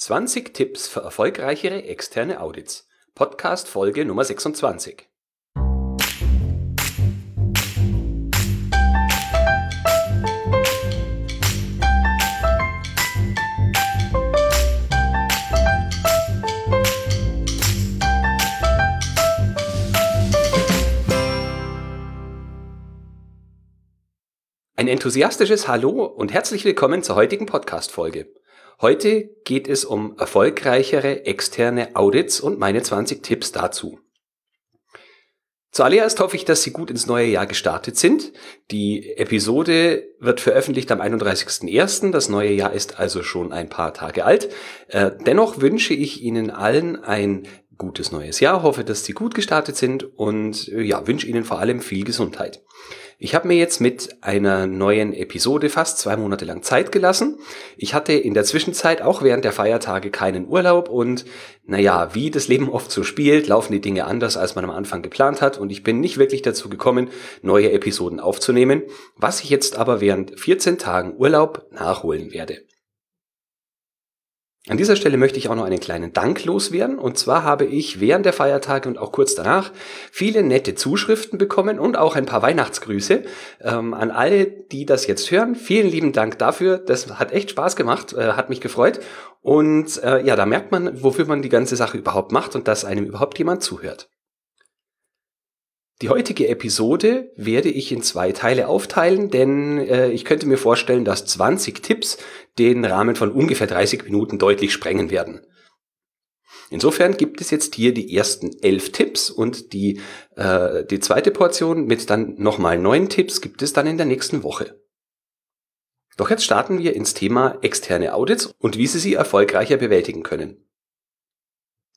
20 Tipps für erfolgreichere externe Audits. Podcast Folge Nummer 26. Ein enthusiastisches Hallo und herzlich willkommen zur heutigen Podcast-Folge. Heute geht es um erfolgreichere externe Audits und meine 20 Tipps dazu. Zuallererst hoffe ich, dass Sie gut ins neue Jahr gestartet sind. Die Episode wird veröffentlicht am 31.01. Das neue Jahr ist also schon ein paar Tage alt. Äh, dennoch wünsche ich Ihnen allen ein gutes neues Jahr, hoffe, dass Sie gut gestartet sind und äh, ja, wünsche Ihnen vor allem viel Gesundheit. Ich habe mir jetzt mit einer neuen Episode fast zwei Monate lang Zeit gelassen. Ich hatte in der Zwischenzeit auch während der Feiertage keinen Urlaub und naja, wie das Leben oft so spielt, laufen die Dinge anders, als man am Anfang geplant hat und ich bin nicht wirklich dazu gekommen, neue Episoden aufzunehmen, was ich jetzt aber während 14 Tagen Urlaub nachholen werde. An dieser Stelle möchte ich auch noch einen kleinen Dank loswerden. Und zwar habe ich während der Feiertage und auch kurz danach viele nette Zuschriften bekommen und auch ein paar Weihnachtsgrüße ähm, an alle, die das jetzt hören. Vielen lieben Dank dafür. Das hat echt Spaß gemacht, äh, hat mich gefreut. Und äh, ja, da merkt man, wofür man die ganze Sache überhaupt macht und dass einem überhaupt jemand zuhört. Die heutige Episode werde ich in zwei Teile aufteilen, denn äh, ich könnte mir vorstellen, dass 20 Tipps den Rahmen von ungefähr 30 Minuten deutlich sprengen werden. Insofern gibt es jetzt hier die ersten elf Tipps und die, äh, die zweite Portion mit dann nochmal neun Tipps gibt es dann in der nächsten Woche. Doch jetzt starten wir ins Thema externe Audits und wie Sie sie erfolgreicher bewältigen können.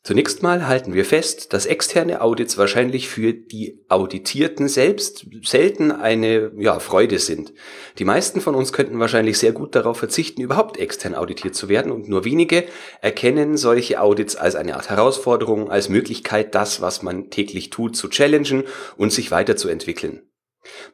Zunächst mal halten wir fest, dass externe Audits wahrscheinlich für die Auditierten selbst selten eine ja, Freude sind. Die meisten von uns könnten wahrscheinlich sehr gut darauf verzichten, überhaupt extern auditiert zu werden und nur wenige erkennen solche Audits als eine Art Herausforderung, als Möglichkeit, das, was man täglich tut, zu challengen und sich weiterzuentwickeln.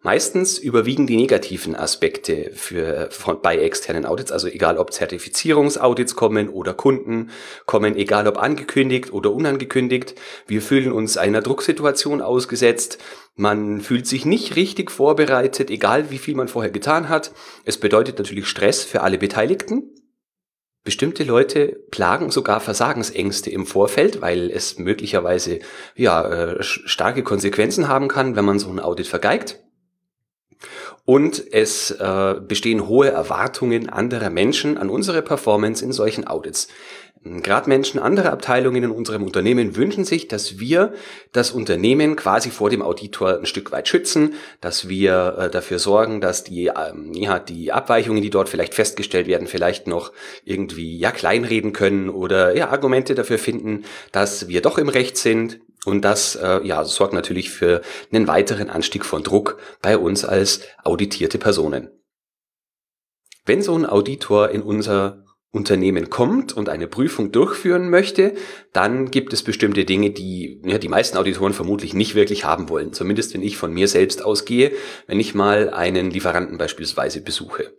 Meistens überwiegen die negativen Aspekte für, von, bei externen Audits, also egal ob Zertifizierungsaudits kommen oder Kunden kommen, egal ob angekündigt oder unangekündigt. Wir fühlen uns einer Drucksituation ausgesetzt. Man fühlt sich nicht richtig vorbereitet, egal wie viel man vorher getan hat. Es bedeutet natürlich Stress für alle Beteiligten. Bestimmte Leute plagen sogar Versagensängste im Vorfeld, weil es möglicherweise ja äh, starke Konsequenzen haben kann, wenn man so ein Audit vergeigt. Und es äh, bestehen hohe Erwartungen anderer Menschen an unsere Performance in solchen Audits. Gerade Menschen anderer Abteilungen in unserem Unternehmen wünschen sich, dass wir das Unternehmen quasi vor dem Auditor ein Stück weit schützen, dass wir äh, dafür sorgen, dass die, ähm, ja, die Abweichungen, die dort vielleicht festgestellt werden, vielleicht noch irgendwie ja kleinreden können oder ja Argumente dafür finden, dass wir doch im Recht sind. Und das äh, ja, sorgt natürlich für einen weiteren Anstieg von Druck bei uns als auditierte Personen. Wenn so ein Auditor in unser Unternehmen kommt und eine Prüfung durchführen möchte, dann gibt es bestimmte Dinge, die ja, die meisten Auditoren vermutlich nicht wirklich haben wollen. Zumindest wenn ich von mir selbst ausgehe, wenn ich mal einen Lieferanten beispielsweise besuche.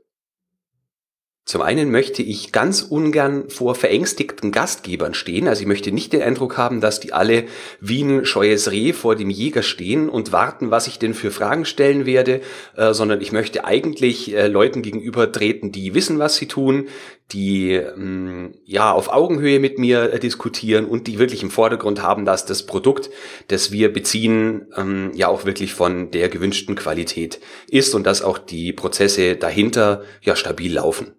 Zum einen möchte ich ganz ungern vor verängstigten Gastgebern stehen. Also ich möchte nicht den Eindruck haben, dass die alle wie ein scheues Reh vor dem Jäger stehen und warten, was ich denn für Fragen stellen werde, äh, sondern ich möchte eigentlich äh, Leuten gegenüber treten, die wissen, was sie tun, die ähm, ja auf Augenhöhe mit mir äh, diskutieren und die wirklich im Vordergrund haben, dass das Produkt, das wir beziehen, ähm, ja auch wirklich von der gewünschten Qualität ist und dass auch die Prozesse dahinter ja stabil laufen.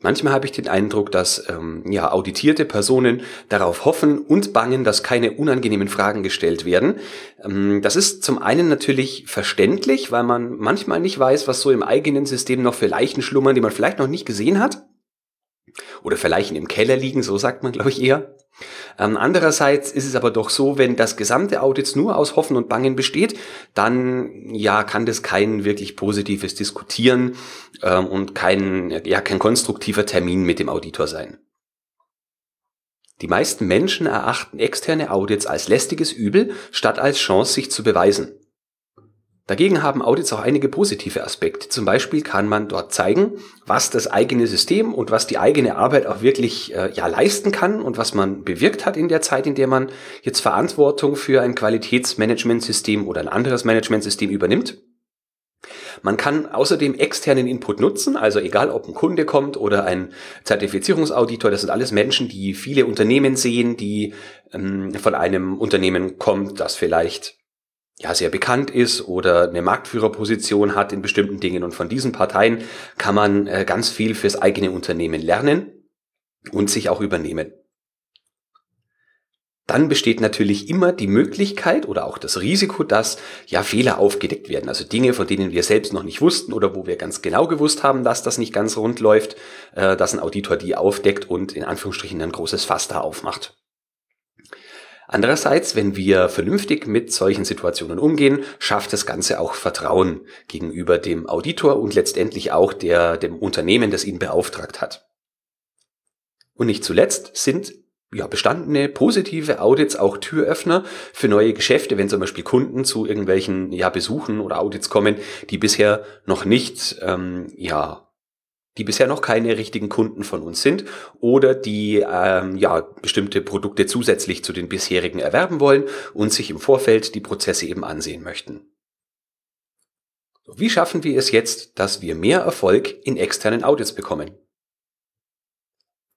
Manchmal habe ich den Eindruck, dass ähm, ja, auditierte Personen darauf hoffen und bangen, dass keine unangenehmen Fragen gestellt werden. Ähm, das ist zum einen natürlich verständlich, weil man manchmal nicht weiß, was so im eigenen System noch für Leichen schlummern, die man vielleicht noch nicht gesehen hat. Oder Leichen im Keller liegen, so sagt man, glaube ich, eher. Ähm, andererseits ist es aber doch so, wenn das gesamte Audit nur aus Hoffen und Bangen besteht, dann ja kann das kein wirklich positives Diskutieren ähm, und kein ja kein konstruktiver Termin mit dem Auditor sein. Die meisten Menschen erachten externe Audits als lästiges Übel, statt als Chance, sich zu beweisen. Dagegen haben Audits auch einige positive Aspekte. Zum Beispiel kann man dort zeigen, was das eigene System und was die eigene Arbeit auch wirklich äh, ja, leisten kann und was man bewirkt hat in der Zeit, in der man jetzt Verantwortung für ein Qualitätsmanagementsystem oder ein anderes Managementsystem übernimmt. Man kann außerdem externen Input nutzen, also egal ob ein Kunde kommt oder ein Zertifizierungsauditor, das sind alles Menschen, die viele Unternehmen sehen, die ähm, von einem Unternehmen kommt, das vielleicht ja sehr bekannt ist oder eine Marktführerposition hat in bestimmten Dingen. Und von diesen Parteien kann man äh, ganz viel fürs eigene Unternehmen lernen und sich auch übernehmen. Dann besteht natürlich immer die Möglichkeit oder auch das Risiko, dass ja Fehler aufgedeckt werden. Also Dinge, von denen wir selbst noch nicht wussten oder wo wir ganz genau gewusst haben, dass das nicht ganz rund läuft, äh, dass ein Auditor die aufdeckt und in Anführungsstrichen ein großes Fass da aufmacht. Andererseits, wenn wir vernünftig mit solchen Situationen umgehen, schafft das Ganze auch Vertrauen gegenüber dem Auditor und letztendlich auch der, dem Unternehmen, das ihn beauftragt hat. Und nicht zuletzt sind ja, bestandene positive Audits auch Türöffner für neue Geschäfte, wenn zum Beispiel Kunden zu irgendwelchen ja, Besuchen oder Audits kommen, die bisher noch nicht ähm, ja, die bisher noch keine richtigen Kunden von uns sind oder die ähm, ja bestimmte Produkte zusätzlich zu den bisherigen erwerben wollen und sich im Vorfeld die Prozesse eben ansehen möchten. Wie schaffen wir es jetzt, dass wir mehr Erfolg in externen Audits bekommen?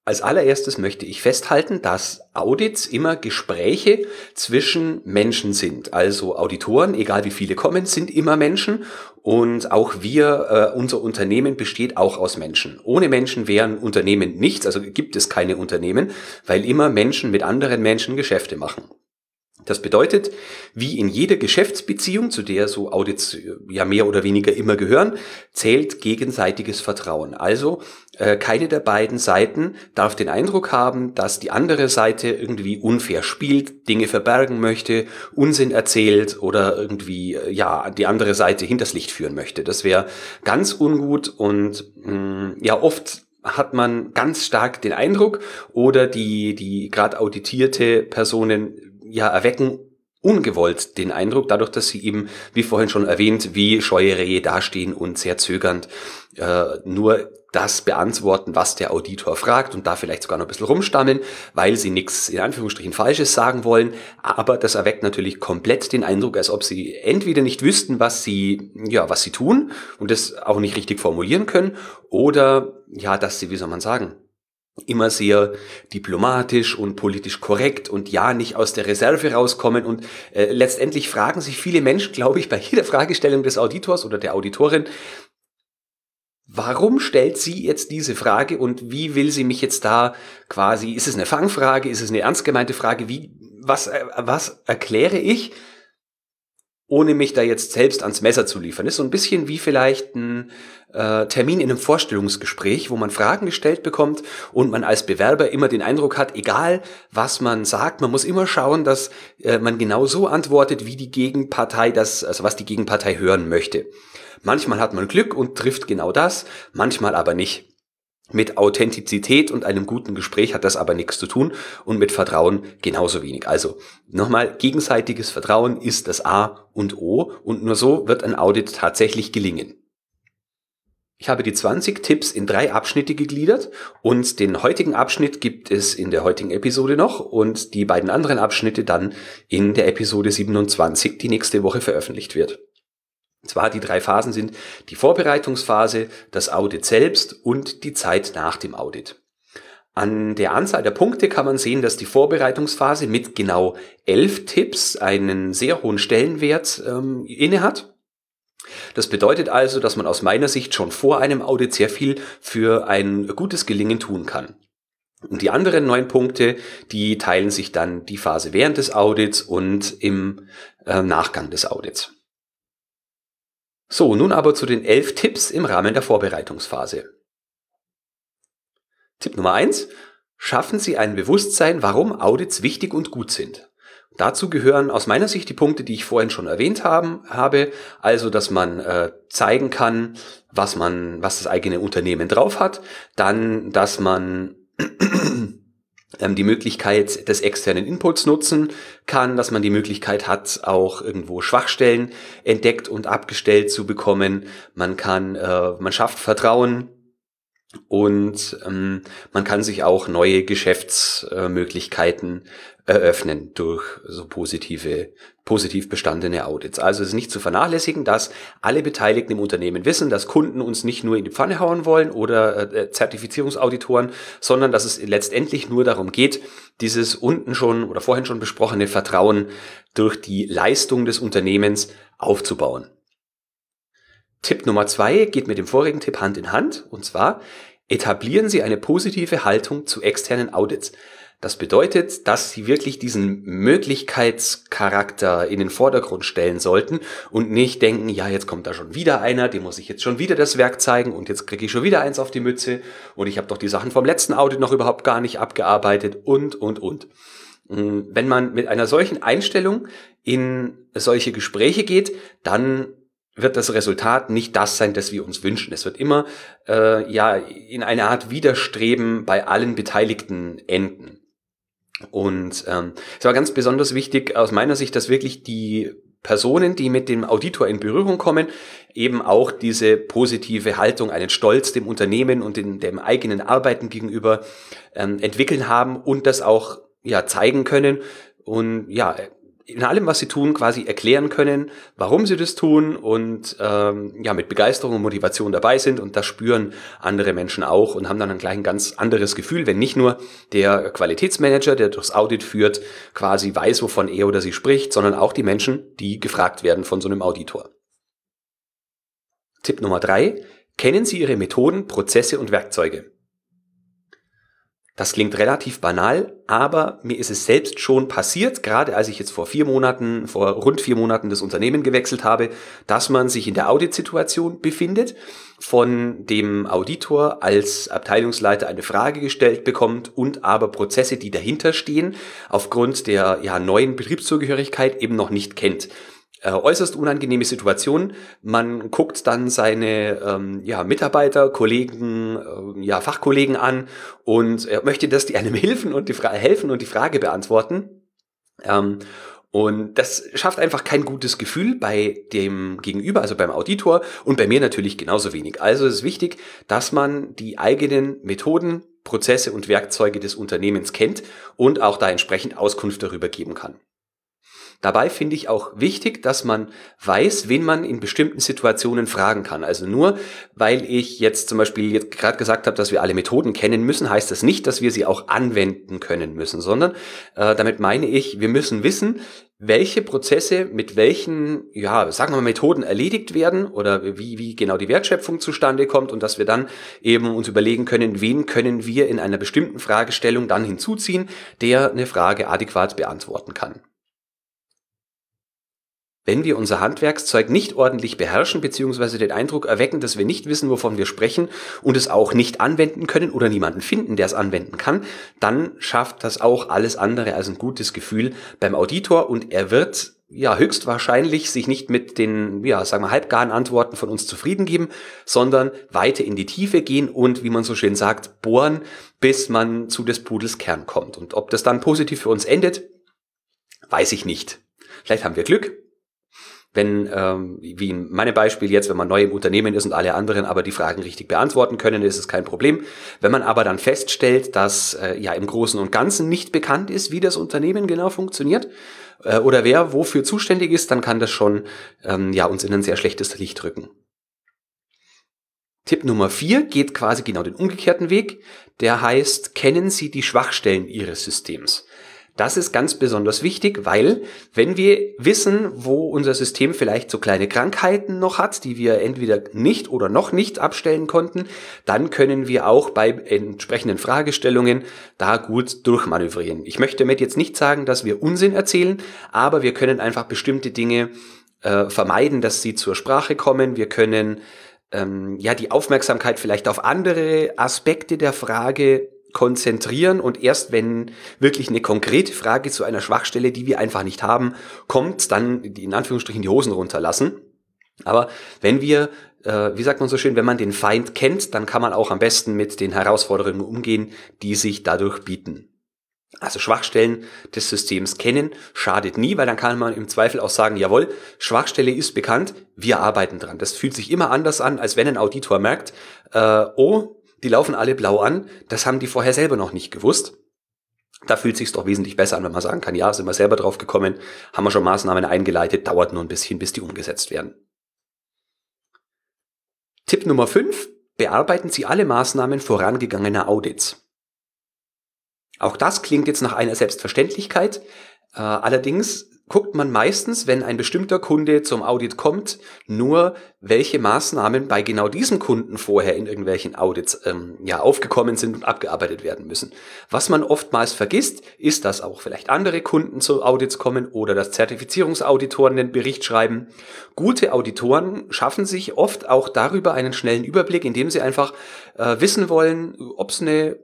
Als allererstes möchte ich festhalten, dass Audits immer Gespräche zwischen Menschen sind. Also Auditoren, egal wie viele kommen, sind immer Menschen und auch wir, äh, unser Unternehmen besteht auch aus Menschen. Ohne Menschen wären Unternehmen nichts, also gibt es keine Unternehmen, weil immer Menschen mit anderen Menschen Geschäfte machen. Das bedeutet, wie in jeder Geschäftsbeziehung, zu der so Audits äh, ja mehr oder weniger immer gehören, zählt gegenseitiges Vertrauen. Also äh, keine der beiden Seiten darf den Eindruck haben, dass die andere Seite irgendwie unfair spielt, Dinge verbergen möchte, Unsinn erzählt oder irgendwie äh, ja die andere Seite hinters Licht führen möchte. Das wäre ganz ungut und mh, mm, ja oft hat man ganz stark den Eindruck oder die die gerade auditierte Personen ja erwecken ungewollt den Eindruck, dadurch, dass sie eben, wie vorhin schon erwähnt, wie scheue Rehe dastehen und sehr zögernd äh, nur das beantworten, was der Auditor fragt und da vielleicht sogar noch ein bisschen rumstammeln, weil sie nichts in Anführungsstrichen Falsches sagen wollen. Aber das erweckt natürlich komplett den Eindruck, als ob sie entweder nicht wüssten, was sie, ja, was sie tun und das auch nicht richtig formulieren können oder, ja, dass sie, wie soll man sagen, immer sehr diplomatisch und politisch korrekt und ja nicht aus der Reserve rauskommen und äh, letztendlich fragen sich viele Menschen, glaube ich, bei jeder Fragestellung des Auditors oder der Auditorin, warum stellt sie jetzt diese Frage und wie will sie mich jetzt da quasi, ist es eine Fangfrage, ist es eine ernst gemeinte Frage, wie, was, äh, was erkläre ich? Ohne mich da jetzt selbst ans Messer zu liefern. ist so ein bisschen wie vielleicht ein äh, Termin in einem Vorstellungsgespräch, wo man Fragen gestellt bekommt und man als Bewerber immer den Eindruck hat, egal was man sagt, man muss immer schauen, dass äh, man genau so antwortet, wie die Gegenpartei das, also was die Gegenpartei hören möchte. Manchmal hat man Glück und trifft genau das, manchmal aber nicht. Mit Authentizität und einem guten Gespräch hat das aber nichts zu tun und mit Vertrauen genauso wenig. Also nochmal, gegenseitiges Vertrauen ist das A und O und nur so wird ein Audit tatsächlich gelingen. Ich habe die 20 Tipps in drei Abschnitte gegliedert und den heutigen Abschnitt gibt es in der heutigen Episode noch und die beiden anderen Abschnitte dann in der Episode 27, die nächste Woche veröffentlicht wird. Zwar die drei Phasen sind die Vorbereitungsphase, das Audit selbst und die Zeit nach dem Audit. An der Anzahl der Punkte kann man sehen, dass die Vorbereitungsphase mit genau elf Tipps einen sehr hohen Stellenwert ähm, inne hat. Das bedeutet also, dass man aus meiner Sicht schon vor einem Audit sehr viel für ein gutes Gelingen tun kann. Und die anderen neun Punkte, die teilen sich dann die Phase während des Audits und im äh, Nachgang des Audits. So, nun aber zu den elf Tipps im Rahmen der Vorbereitungsphase. Tipp Nummer eins: Schaffen Sie ein Bewusstsein, warum Audits wichtig und gut sind. Dazu gehören aus meiner Sicht die Punkte, die ich vorhin schon erwähnt haben, habe, also dass man äh, zeigen kann, was man, was das eigene Unternehmen drauf hat, dann, dass man die Möglichkeit des externen Inputs nutzen kann, dass man die Möglichkeit hat, auch irgendwo Schwachstellen entdeckt und abgestellt zu bekommen. Man kann, äh, man schafft Vertrauen und ähm, man kann sich auch neue Geschäftsmöglichkeiten eröffnen durch so positive, positiv bestandene Audits. Also es ist nicht zu vernachlässigen, dass alle Beteiligten im Unternehmen wissen, dass Kunden uns nicht nur in die Pfanne hauen wollen oder äh, Zertifizierungsauditoren, sondern dass es letztendlich nur darum geht, dieses unten schon oder vorhin schon besprochene Vertrauen durch die Leistung des Unternehmens aufzubauen. Tipp Nummer zwei geht mit dem vorigen Tipp Hand in Hand und zwar etablieren Sie eine positive Haltung zu externen Audits. Das bedeutet, dass sie wirklich diesen Möglichkeitscharakter in den Vordergrund stellen sollten und nicht denken, ja, jetzt kommt da schon wieder einer, dem muss ich jetzt schon wieder das Werk zeigen und jetzt kriege ich schon wieder eins auf die Mütze und ich habe doch die Sachen vom letzten Audit noch überhaupt gar nicht abgearbeitet und, und, und. Mm, wenn man mit einer solchen Einstellung in solche Gespräche geht, dann wird das Resultat nicht das sein, das wir uns wünschen. Es wird immer äh, ja in eine Art Widerstreben bei allen Beteiligten enden. Und ähm, es war ganz besonders wichtig aus meiner Sicht, dass wirklich die Personen, die mit dem Auditor in Berührung kommen, eben auch diese positive Haltung, einen Stolz dem Unternehmen und in dem eigenen Arbeiten gegenüber ähm, entwickeln haben und das auch ja zeigen können. Und ja in allem, was sie tun, quasi erklären können, warum sie das tun und ähm, ja mit Begeisterung und Motivation dabei sind und das spüren andere Menschen auch und haben dann gleich ein ganz anderes Gefühl, wenn nicht nur der Qualitätsmanager, der durchs Audit führt, quasi weiß, wovon er oder sie spricht, sondern auch die Menschen, die gefragt werden von so einem Auditor. Tipp Nummer drei: Kennen Sie Ihre Methoden, Prozesse und Werkzeuge? Das klingt relativ banal, aber mir ist es selbst schon passiert, gerade als ich jetzt vor vier Monaten, vor rund vier Monaten das Unternehmen gewechselt habe, dass man sich in der Auditsituation befindet, von dem Auditor als Abteilungsleiter eine Frage gestellt bekommt und aber Prozesse, die dahinter stehen, aufgrund der ja, neuen Betriebszugehörigkeit eben noch nicht kennt äh, äußerst unangenehme Situation. Man guckt dann seine ähm, ja, Mitarbeiter, Kollegen, äh, ja, Fachkollegen an und er möchte, dass die einem helfen und die, Fra helfen und die Frage beantworten. Ähm, und das schafft einfach kein gutes Gefühl bei dem Gegenüber, also beim Auditor und bei mir natürlich genauso wenig. Also es ist wichtig, dass man die eigenen Methoden, Prozesse und Werkzeuge des Unternehmens kennt und auch da entsprechend Auskunft darüber geben kann. Dabei finde ich auch wichtig, dass man weiß, wen man in bestimmten Situationen fragen kann. Also nur, weil ich jetzt zum Beispiel jetzt gerade gesagt habe, dass wir alle Methoden kennen müssen, heißt das nicht, dass wir sie auch anwenden können müssen, sondern äh, damit meine ich, wir müssen wissen, welche Prozesse mit welchen, ja, sagen wir mal, Methoden erledigt werden oder wie, wie genau die Wertschöpfung zustande kommt und dass wir dann eben uns überlegen können, wen können wir in einer bestimmten Fragestellung dann hinzuziehen, der eine Frage adäquat beantworten kann. Wenn wir unser Handwerkszeug nicht ordentlich beherrschen bzw. den Eindruck erwecken, dass wir nicht wissen, wovon wir sprechen und es auch nicht anwenden können oder niemanden finden, der es anwenden kann, dann schafft das auch alles andere als ein gutes Gefühl beim Auditor und er wird ja höchstwahrscheinlich sich nicht mit den, ja, sagen wir, halbgaren Antworten von uns zufrieden geben, sondern weiter in die Tiefe gehen und, wie man so schön sagt, bohren, bis man zu des Pudels Kern kommt. Und ob das dann positiv für uns endet, weiß ich nicht. Vielleicht haben wir Glück, wenn, ähm, wie in meinem Beispiel jetzt, wenn man neu im Unternehmen ist und alle anderen aber die Fragen richtig beantworten können, ist es kein Problem. Wenn man aber dann feststellt, dass äh, ja im Großen und Ganzen nicht bekannt ist, wie das Unternehmen genau funktioniert äh, oder wer wofür zuständig ist, dann kann das schon ähm, ja uns in ein sehr schlechtes Licht rücken. Tipp Nummer vier geht quasi genau den umgekehrten Weg. Der heißt, kennen Sie die Schwachstellen Ihres Systems. Das ist ganz besonders wichtig, weil wenn wir wissen, wo unser System vielleicht so kleine Krankheiten noch hat, die wir entweder nicht oder noch nicht abstellen konnten, dann können wir auch bei entsprechenden Fragestellungen da gut durchmanövrieren. Ich möchte damit jetzt nicht sagen, dass wir Unsinn erzählen, aber wir können einfach bestimmte Dinge äh, vermeiden, dass sie zur Sprache kommen. Wir können ähm, ja die Aufmerksamkeit vielleicht auf andere Aspekte der Frage konzentrieren und erst wenn wirklich eine konkrete Frage zu einer Schwachstelle, die wir einfach nicht haben, kommt, dann in Anführungsstrichen die Hosen runterlassen. Aber wenn wir, äh, wie sagt man so schön, wenn man den Feind kennt, dann kann man auch am besten mit den Herausforderungen umgehen, die sich dadurch bieten. Also Schwachstellen des Systems kennen schadet nie, weil dann kann man im Zweifel auch sagen, jawohl, Schwachstelle ist bekannt, wir arbeiten dran. Das fühlt sich immer anders an, als wenn ein Auditor merkt, äh, oh, die laufen alle blau an, das haben die vorher selber noch nicht gewusst. Da fühlt sich's doch wesentlich besser an, wenn man sagen kann, ja, sind wir selber drauf gekommen, haben wir schon Maßnahmen eingeleitet, dauert nur ein bisschen, bis die umgesetzt werden. Tipp Nummer 5. Bearbeiten Sie alle Maßnahmen vorangegangener Audits. Auch das klingt jetzt nach einer Selbstverständlichkeit. Äh, allerdings guckt man meistens, wenn ein bestimmter Kunde zum Audit kommt, nur, welche Maßnahmen bei genau diesem Kunden vorher in irgendwelchen Audits ähm, ja, aufgekommen sind und abgearbeitet werden müssen. Was man oftmals vergisst, ist, dass auch vielleicht andere Kunden zu Audits kommen oder dass Zertifizierungsauditoren den Bericht schreiben. Gute Auditoren schaffen sich oft auch darüber einen schnellen Überblick, indem sie einfach äh, wissen wollen, ob es eine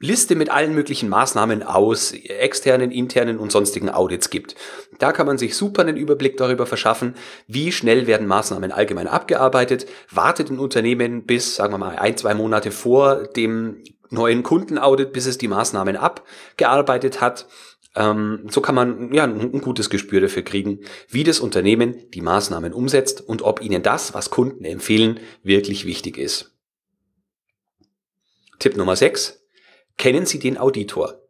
Liste mit allen möglichen Maßnahmen aus externen, internen und sonstigen Audits gibt. Da kann man sich super einen Überblick darüber verschaffen, wie schnell werden Maßnahmen allgemein abgearbeitet. Wartet ein Unternehmen bis, sagen wir mal, ein, zwei Monate vor dem neuen Kundenaudit, bis es die Maßnahmen abgearbeitet hat. Ähm, so kann man ja ein gutes Gespür dafür kriegen, wie das Unternehmen die Maßnahmen umsetzt und ob ihnen das, was Kunden empfehlen, wirklich wichtig ist. Tipp Nummer 6. Kennen Sie den Auditor?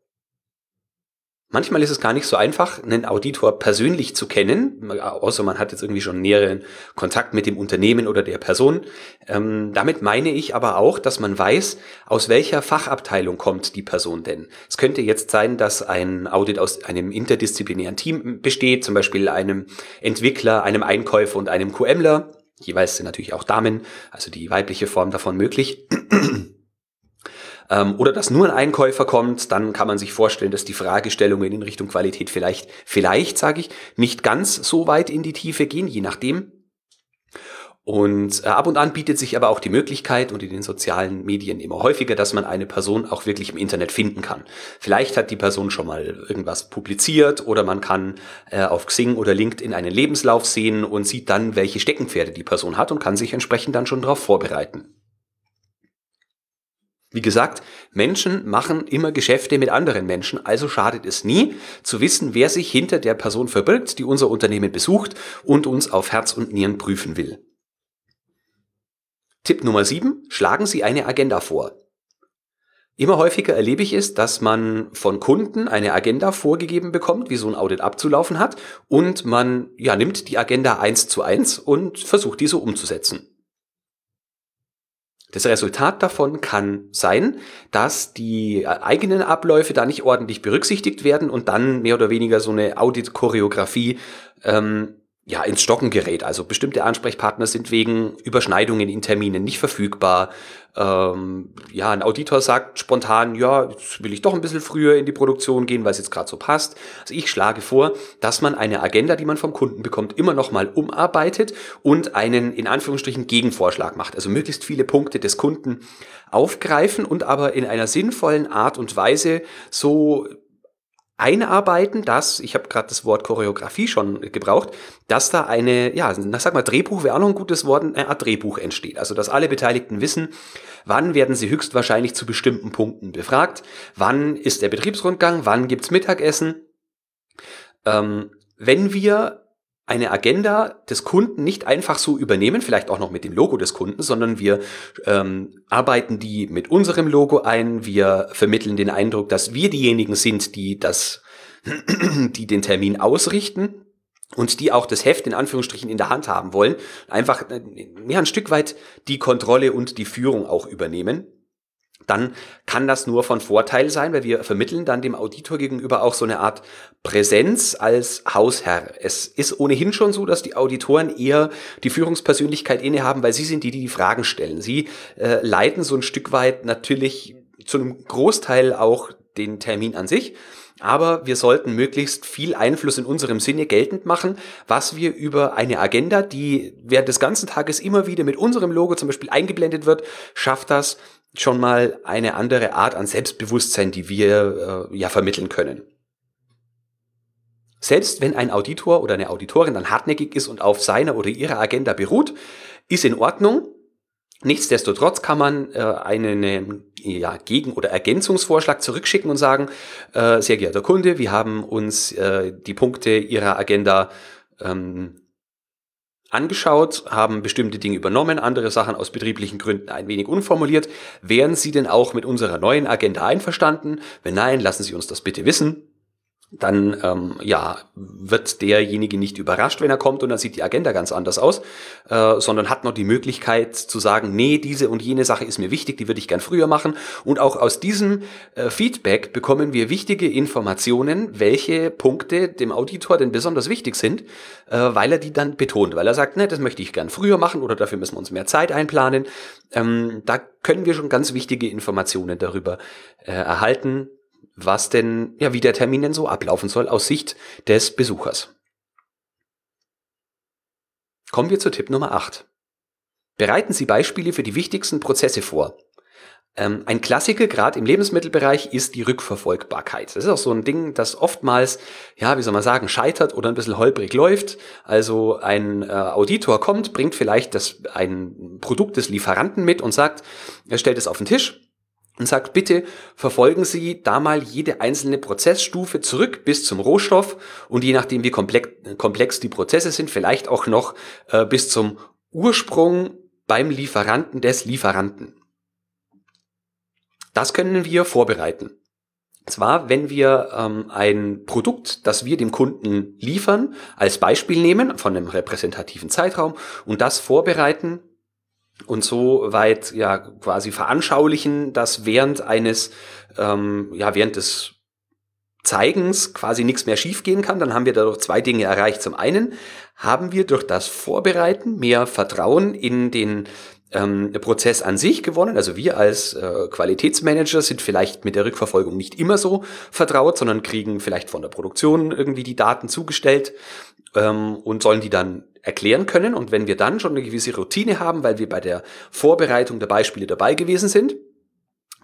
Manchmal ist es gar nicht so einfach, einen Auditor persönlich zu kennen, außer man hat jetzt irgendwie schon näheren Kontakt mit dem Unternehmen oder der Person. Ähm, damit meine ich aber auch, dass man weiß, aus welcher Fachabteilung kommt die Person denn. Es könnte jetzt sein, dass ein Audit aus einem interdisziplinären Team besteht, zum Beispiel einem Entwickler, einem Einkäufer und einem QMler. Jeweils sind natürlich auch Damen, also die weibliche Form davon möglich ähm, oder dass nur ein Einkäufer kommt, dann kann man sich vorstellen, dass die Fragestellungen in Richtung Qualität vielleicht, vielleicht sage ich, nicht ganz so weit in die Tiefe gehen, je nachdem. Und äh, ab und an bietet sich aber auch die Möglichkeit und in den sozialen Medien immer häufiger, dass man eine Person auch wirklich im Internet finden kann. Vielleicht hat die Person schon mal irgendwas publiziert oder man kann äh, auf Xing oder LinkedIn einen Lebenslauf sehen und sieht dann, welche Steckenpferde die Person hat und kann sich entsprechend dann schon darauf vorbereiten. Wie gesagt, Menschen machen immer Geschäfte mit anderen Menschen, also schadet es nie zu wissen, wer sich hinter der Person verbirgt, die unser Unternehmen besucht und uns auf Herz und Nieren prüfen will. Tipp Nummer 7. Schlagen Sie eine Agenda vor. Immer häufiger erlebe ich es, dass man von Kunden eine Agenda vorgegeben bekommt, wie so ein Audit abzulaufen hat, und man ja, nimmt die Agenda eins zu eins und versucht diese umzusetzen. Das Resultat davon kann sein, dass die eigenen Abläufe da nicht ordentlich berücksichtigt werden und dann mehr oder weniger so eine Audit-Choreografie ähm, ja, ins Stocken gerät. Also bestimmte Ansprechpartner sind wegen Überschneidungen in Terminen nicht verfügbar. Ähm, ja, ein Auditor sagt spontan, ja, jetzt will ich doch ein bisschen früher in die Produktion gehen, weil es jetzt gerade so passt. Also ich schlage vor, dass man eine Agenda, die man vom Kunden bekommt, immer noch mal umarbeitet und einen in Anführungsstrichen Gegenvorschlag macht. Also möglichst viele Punkte des Kunden aufgreifen und aber in einer sinnvollen Art und Weise so einarbeiten, dass, ich habe gerade das Wort Choreografie schon gebraucht, dass da eine, ja, na, sag mal, Drehbuch wäre auch noch ein gutes Wort, eine Art Drehbuch entsteht. Also, dass alle Beteiligten wissen, wann werden sie höchstwahrscheinlich zu bestimmten Punkten befragt, wann ist der Betriebsrundgang, wann gibt's Mittagessen. Ähm, wenn wir eine Agenda des Kunden nicht einfach so übernehmen, vielleicht auch noch mit dem Logo des Kunden, sondern wir ähm, arbeiten die mit unserem Logo ein, wir vermitteln den Eindruck, dass wir diejenigen sind, die das, die den Termin ausrichten und die auch das Heft in Anführungsstrichen in der Hand haben wollen, einfach äh, ja, ein Stück weit die Kontrolle und die Führung auch übernehmen dann kann das nur von Vorteil sein, weil wir vermitteln dann dem Auditor gegenüber auch so eine Art Präsenz als Hausherr. Es ist ohnehin schon so, dass die Auditoren eher die Führungspersönlichkeit innehaben, weil sie sind die, die die Fragen stellen. Sie äh, leiten so ein Stück weit natürlich zu einem Großteil auch den Termin an sich. Aber wir sollten möglichst viel Einfluss in unserem Sinne geltend machen, was wir über eine Agenda, die während des ganzen Tages immer wieder mit unserem Logo zum Beispiel eingeblendet wird, schafft das, schon mal eine andere Art an Selbstbewusstsein, die wir äh, ja vermitteln können. Selbst wenn ein Auditor oder eine Auditorin dann hartnäckig ist und auf seiner oder ihrer Agenda beruht, ist in Ordnung. Nichtsdestotrotz kann man äh, einen ja, Gegen- oder Ergänzungsvorschlag zurückschicken und sagen, äh, sehr geehrter Kunde, wir haben uns äh, die Punkte Ihrer Agenda ähm, angeschaut, haben bestimmte Dinge übernommen, andere Sachen aus betrieblichen Gründen ein wenig unformuliert. Wären Sie denn auch mit unserer neuen Agenda einverstanden? Wenn nein, lassen Sie uns das bitte wissen dann ähm, ja, wird derjenige nicht überrascht, wenn er kommt und dann sieht die Agenda ganz anders aus, äh, sondern hat noch die Möglichkeit zu sagen, nee, diese und jene Sache ist mir wichtig, die würde ich gern früher machen. Und auch aus diesem äh, Feedback bekommen wir wichtige Informationen, welche Punkte dem Auditor denn besonders wichtig sind, äh, weil er die dann betont, weil er sagt, ne, das möchte ich gern früher machen oder dafür müssen wir uns mehr Zeit einplanen. Ähm, da können wir schon ganz wichtige Informationen darüber äh, erhalten, was denn, ja, wie der Termin denn so ablaufen soll aus Sicht des Besuchers. Kommen wir zu Tipp Nummer 8. Bereiten Sie Beispiele für die wichtigsten Prozesse vor. Ähm, ein Klassiker gerade im Lebensmittelbereich ist die Rückverfolgbarkeit. Das ist auch so ein Ding, das oftmals, ja, wie soll man sagen, scheitert oder ein bisschen holprig läuft. Also ein äh, Auditor kommt, bringt vielleicht das, ein Produkt des Lieferanten mit und sagt, er stellt es auf den Tisch und sagt, bitte verfolgen Sie da mal jede einzelne Prozessstufe zurück bis zum Rohstoff und je nachdem, wie komplex die Prozesse sind, vielleicht auch noch äh, bis zum Ursprung beim Lieferanten des Lieferanten. Das können wir vorbereiten. Zwar, wenn wir ähm, ein Produkt, das wir dem Kunden liefern, als Beispiel nehmen von einem repräsentativen Zeitraum und das vorbereiten und so weit ja quasi veranschaulichen, dass während eines, ähm, ja, während des Zeigens quasi nichts mehr schiefgehen kann, dann haben wir dadurch zwei Dinge erreicht. Zum einen haben wir durch das Vorbereiten mehr Vertrauen in den ähm, Prozess an sich gewonnen. Also wir als äh, Qualitätsmanager sind vielleicht mit der Rückverfolgung nicht immer so vertraut, sondern kriegen vielleicht von der Produktion irgendwie die Daten zugestellt ähm, und sollen die dann erklären können. Und wenn wir dann schon eine gewisse Routine haben, weil wir bei der Vorbereitung der Beispiele dabei gewesen sind,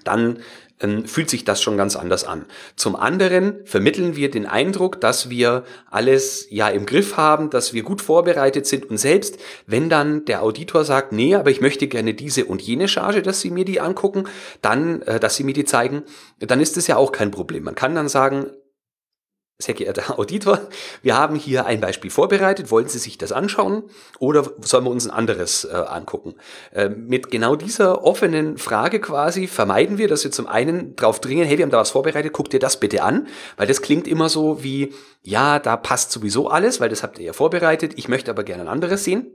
dann ähm, fühlt sich das schon ganz anders an. Zum anderen vermitteln wir den Eindruck, dass wir alles ja im Griff haben, dass wir gut vorbereitet sind und selbst wenn dann der Auditor sagt, nee, aber ich möchte gerne diese und jene Charge, dass Sie mir die angucken, dann, äh, dass Sie mir die zeigen, dann ist es ja auch kein Problem. Man kann dann sagen, sehr geehrter Auditor, wir haben hier ein Beispiel vorbereitet. Wollen Sie sich das anschauen oder sollen wir uns ein anderes äh, angucken? Äh, mit genau dieser offenen Frage quasi vermeiden wir, dass wir zum einen drauf dringen, hey, wir haben da was vorbereitet, guck dir das bitte an, weil das klingt immer so wie, ja, da passt sowieso alles, weil das habt ihr ja vorbereitet, ich möchte aber gerne ein anderes sehen.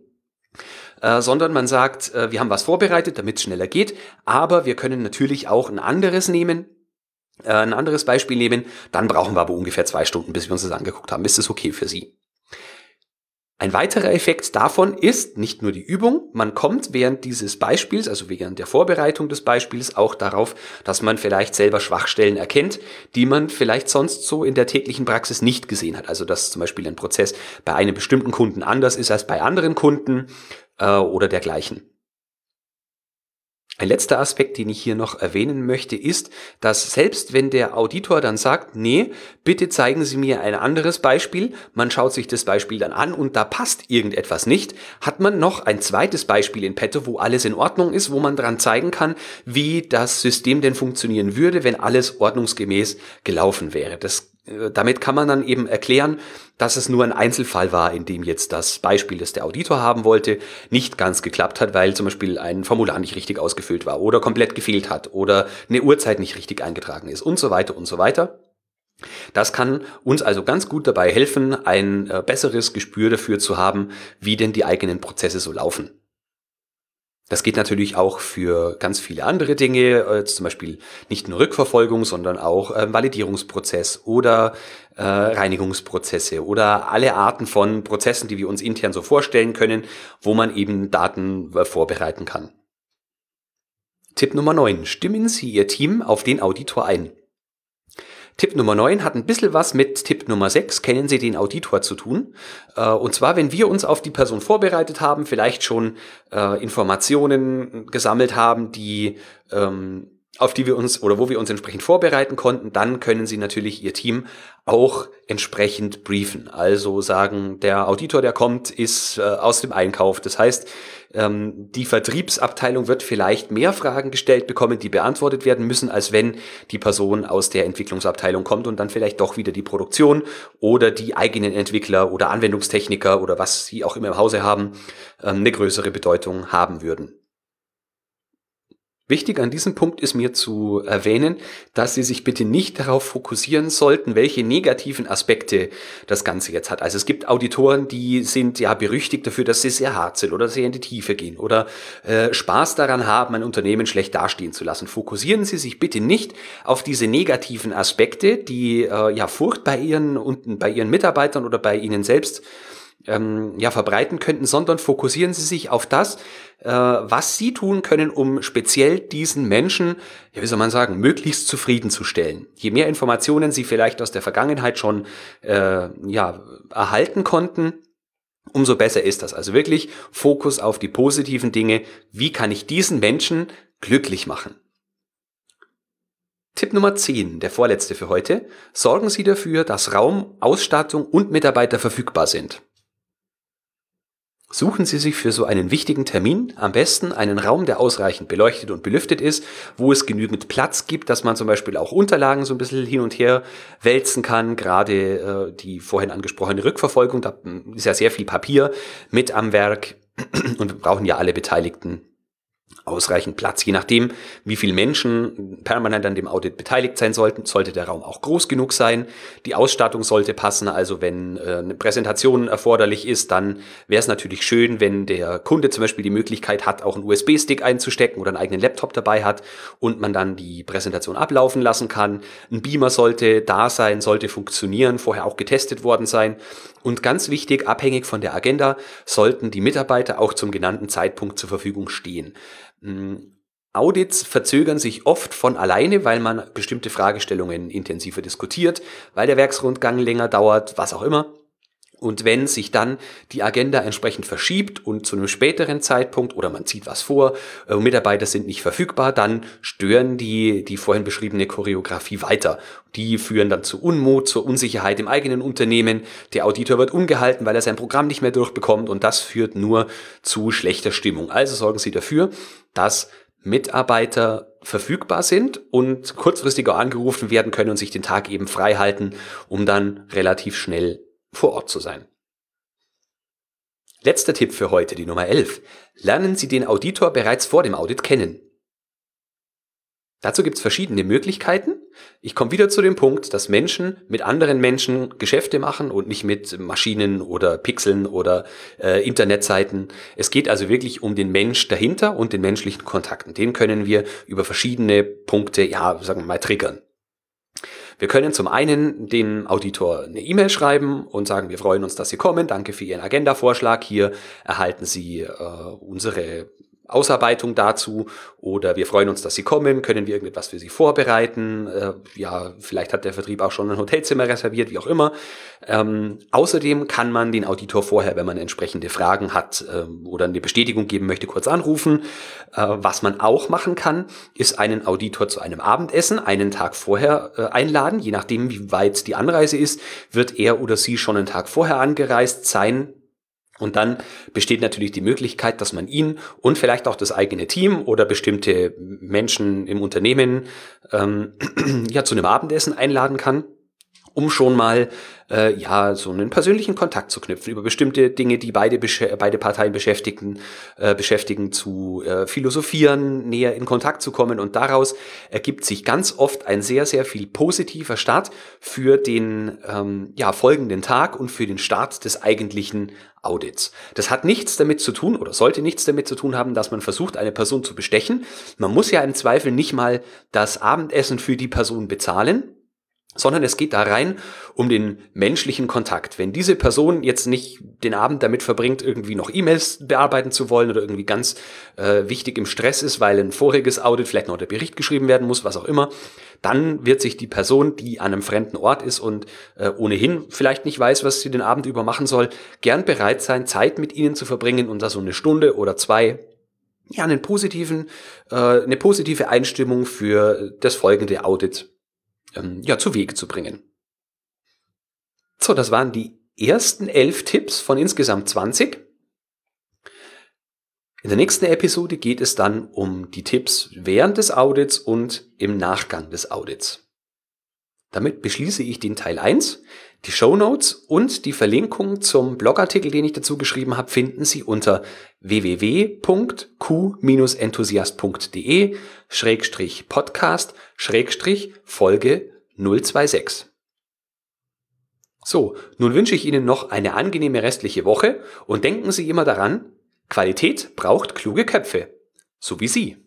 Äh, sondern man sagt, äh, wir haben was vorbereitet, damit es schneller geht, aber wir können natürlich auch ein anderes nehmen, äh, ein anderes Beispiel nehmen, dann brauchen wir aber ungefähr zwei Stunden, bis wir uns das angeguckt haben. Ist das okay für Sie? Ein weiterer Effekt davon ist nicht nur die Übung, man kommt während dieses Beispiels, also während der Vorbereitung des Beispiels auch darauf, dass man vielleicht selber Schwachstellen erkennt, die man vielleicht sonst so in der täglichen Praxis nicht gesehen hat. Also dass zum Beispiel ein Prozess bei einem bestimmten Kunden anders ist als bei anderen Kunden äh, oder dergleichen. Ein letzter Aspekt, den ich hier noch erwähnen möchte, ist, dass selbst wenn der Auditor dann sagt, nee, bitte zeigen Sie mir ein anderes Beispiel, man schaut sich das Beispiel dann an und da passt irgendetwas nicht, hat man noch ein zweites Beispiel in petto, wo alles in Ordnung ist, wo man dran zeigen kann, wie das System denn funktionieren würde, wenn alles ordnungsgemäß gelaufen wäre. Das damit kann man dann eben erklären, dass es nur ein Einzelfall war, in dem jetzt das Beispiel, das der Auditor haben wollte, nicht ganz geklappt hat, weil zum Beispiel ein Formular nicht richtig ausgefüllt war oder komplett gefehlt hat oder eine Uhrzeit nicht richtig eingetragen ist und so weiter und so weiter. Das kann uns also ganz gut dabei helfen, ein äh, besseres Gespür dafür zu haben, wie denn die eigenen Prozesse so laufen. Das geht natürlich auch für ganz viele andere Dinge, äh, zum Beispiel nicht nur Rückverfolgung, sondern auch äh, Validierungsprozess oder äh, Reinigungsprozesse oder alle Arten von Prozessen, die wir uns intern so vorstellen können, wo man eben Daten äh, vorbereiten kann. Tipp Nummer 9. Stimmen Sie Ihr Team auf den Auditor ein. Tipp Nummer 9 hat ein bisschen was mit Tipp Nummer 6, kennen Sie den Auditor zu tun. Äh, und zwar, wenn wir uns auf die Person vorbereitet haben, vielleicht schon äh, Informationen gesammelt haben, die ähm, auf die wir uns oder wo wir uns entsprechend vorbereiten konnten, dann können Sie natürlich Ihr Team auch entsprechend briefen. Also sagen, der Auditor, der kommt, ist äh, aus dem Einkauf. Das heißt, ähm, die Vertriebsabteilung wird vielleicht mehr Fragen gestellt bekommen, die beantwortet werden müssen, als wenn die Person aus der Entwicklungsabteilung kommt und dann vielleicht doch wieder die Produktion oder die eigenen Entwickler oder Anwendungstechniker oder was sie auch immer im Hause haben, ähm, eine größere Bedeutung haben würden. Wichtig an diesem Punkt ist mir zu erwähnen, dass Sie sich bitte nicht darauf fokussieren sollten, welche negativen Aspekte das Ganze jetzt hat. Also es gibt Auditoren, die sind ja berüchtigt dafür, dass sie sehr hart sind oder sehr in die Tiefe gehen oder äh, Spaß daran haben, ein Unternehmen schlecht dastehen zu lassen. Fokussieren Sie sich bitte nicht auf diese negativen Aspekte, die äh, ja Furcht bei Ihren und bei Ihren Mitarbeitern oder bei Ihnen selbst ähm, ja, verbreiten könnten, sondern fokussieren Sie sich auf das, äh, was Sie tun können, um speziell diesen Menschen, ja, wie soll man sagen, möglichst zufriedenzustellen. Je mehr Informationen Sie vielleicht aus der Vergangenheit schon äh, ja, erhalten konnten, umso besser ist das. Also wirklich Fokus auf die positiven Dinge. Wie kann ich diesen Menschen glücklich machen? Tipp Nummer 10, der vorletzte für heute. Sorgen Sie dafür, dass Raum, Ausstattung und Mitarbeiter verfügbar sind. Suchen Sie sich für so einen wichtigen Termin am besten einen Raum, der ausreichend beleuchtet und belüftet ist, wo es genügend Platz gibt, dass man zum Beispiel auch Unterlagen so ein bisschen hin und her wälzen kann. Gerade äh, die vorhin angesprochene Rückverfolgung, da ist ja sehr viel Papier mit am Werk und wir brauchen ja alle Beteiligten ausreichend Platz. Je nachdem, wie viele Menschen permanent an dem Audit beteiligt sein sollten, sollte der Raum auch groß genug sein. Die Ausstattung sollte passen. Also wenn äh, eine Präsentation erforderlich ist, dann wäre es natürlich schön, wenn der Kunde zum Beispiel die Möglichkeit hat, auch einen USB-Stick einzustecken oder einen eigenen Laptop dabei hat und man dann die Präsentation ablaufen lassen kann. Ein Beamer sollte da sein, sollte funktionieren, vorher auch getestet worden sein. Und ganz wichtig, abhängig von der Agenda, sollten die Mitarbeiter auch zum genannten Zeitpunkt zur Verfügung stehen. Hm, Audits verzögern sich oft von alleine, weil man bestimmte Fragestellungen intensiver diskutiert, weil der Werksrundgang länger dauert, was auch immer. Und wenn sich dann die Agenda entsprechend verschiebt und zu einem späteren Zeitpunkt oder man zieht was vor, äh, Mitarbeiter sind nicht verfügbar, dann stören die die vorhin beschriebene Choreografie weiter. Die führen dann zu Unmut, zur Unsicherheit im eigenen Unternehmen. Der Auditor wird ungehalten, weil er sein Programm nicht mehr durchbekommt und das führt nur zu schlechter Stimmung. Also sorgen Sie dafür, dass Mitarbeiter verfügbar sind und kurzfristiger angerufen werden können und sich den Tag eben frei halten, um dann relativ schnell vor Ort zu sein. Letzter Tipp für heute, die Nummer 11. Lernen Sie den Auditor bereits vor dem Audit kennen. Dazu gibt es verschiedene Möglichkeiten. Ich komme wieder zu dem Punkt, dass Menschen mit anderen Menschen Geschäfte machen und nicht mit Maschinen oder Pixeln oder äh, Internetseiten. Es geht also wirklich um den Mensch dahinter und den menschlichen Kontakten. Den können wir über verschiedene Punkte, ja, sagen wir mal, triggern. Wir können zum einen den Auditor eine E-Mail schreiben und sagen, wir freuen uns, dass Sie kommen. Danke für Ihren Agenda-Vorschlag. Hier erhalten Sie äh, unsere Ausarbeitung dazu oder wir freuen uns, dass Sie kommen, können wir irgendetwas für Sie vorbereiten, äh, ja, vielleicht hat der Vertrieb auch schon ein Hotelzimmer reserviert, wie auch immer. Ähm, außerdem kann man den Auditor vorher, wenn man entsprechende Fragen hat äh, oder eine Bestätigung geben möchte, kurz anrufen. Äh, was man auch machen kann, ist einen Auditor zu einem Abendessen einen Tag vorher äh, einladen, je nachdem, wie weit die Anreise ist, wird er oder sie schon einen Tag vorher angereist sein, und dann besteht natürlich die Möglichkeit, dass man ihn und vielleicht auch das eigene Team oder bestimmte Menschen im Unternehmen ähm, ja zu einem Abendessen einladen kann um schon mal äh, ja so einen persönlichen Kontakt zu knüpfen über bestimmte Dinge, die beide beide Parteien beschäftigen, äh, beschäftigen zu äh, philosophieren, näher in Kontakt zu kommen und daraus ergibt sich ganz oft ein sehr sehr viel positiver Start für den ähm, ja folgenden Tag und für den Start des eigentlichen Audits. Das hat nichts damit zu tun oder sollte nichts damit zu tun haben, dass man versucht, eine Person zu bestechen. Man muss ja im Zweifel nicht mal das Abendessen für die Person bezahlen sondern es geht da rein um den menschlichen Kontakt. Wenn diese Person jetzt nicht den Abend damit verbringt, irgendwie noch E-Mails bearbeiten zu wollen oder irgendwie ganz äh, wichtig im Stress ist, weil ein voriges Audit vielleicht noch der Bericht geschrieben werden muss, was auch immer, dann wird sich die Person, die an einem fremden Ort ist und äh, ohnehin vielleicht nicht weiß, was sie den Abend über machen soll, gern bereit sein, Zeit mit ihnen zu verbringen und da so eine Stunde oder zwei ja, einen positiven, äh, eine positive Einstimmung für das folgende Audit ähm, ja, zu Wege zu bringen. So, das waren die ersten elf Tipps von insgesamt 20. In der nächsten Episode geht es dann um die Tipps während des Audits und im Nachgang des Audits. Damit beschließe ich den Teil 1. Die Show Notes und die Verlinkung zum Blogartikel, den ich dazu geschrieben habe, finden Sie unter www.q-enthusiast.de Schrägstrich Podcast Schrägstrich Folge 026. So, nun wünsche ich Ihnen noch eine angenehme restliche Woche und denken Sie immer daran, Qualität braucht kluge Köpfe. So wie Sie.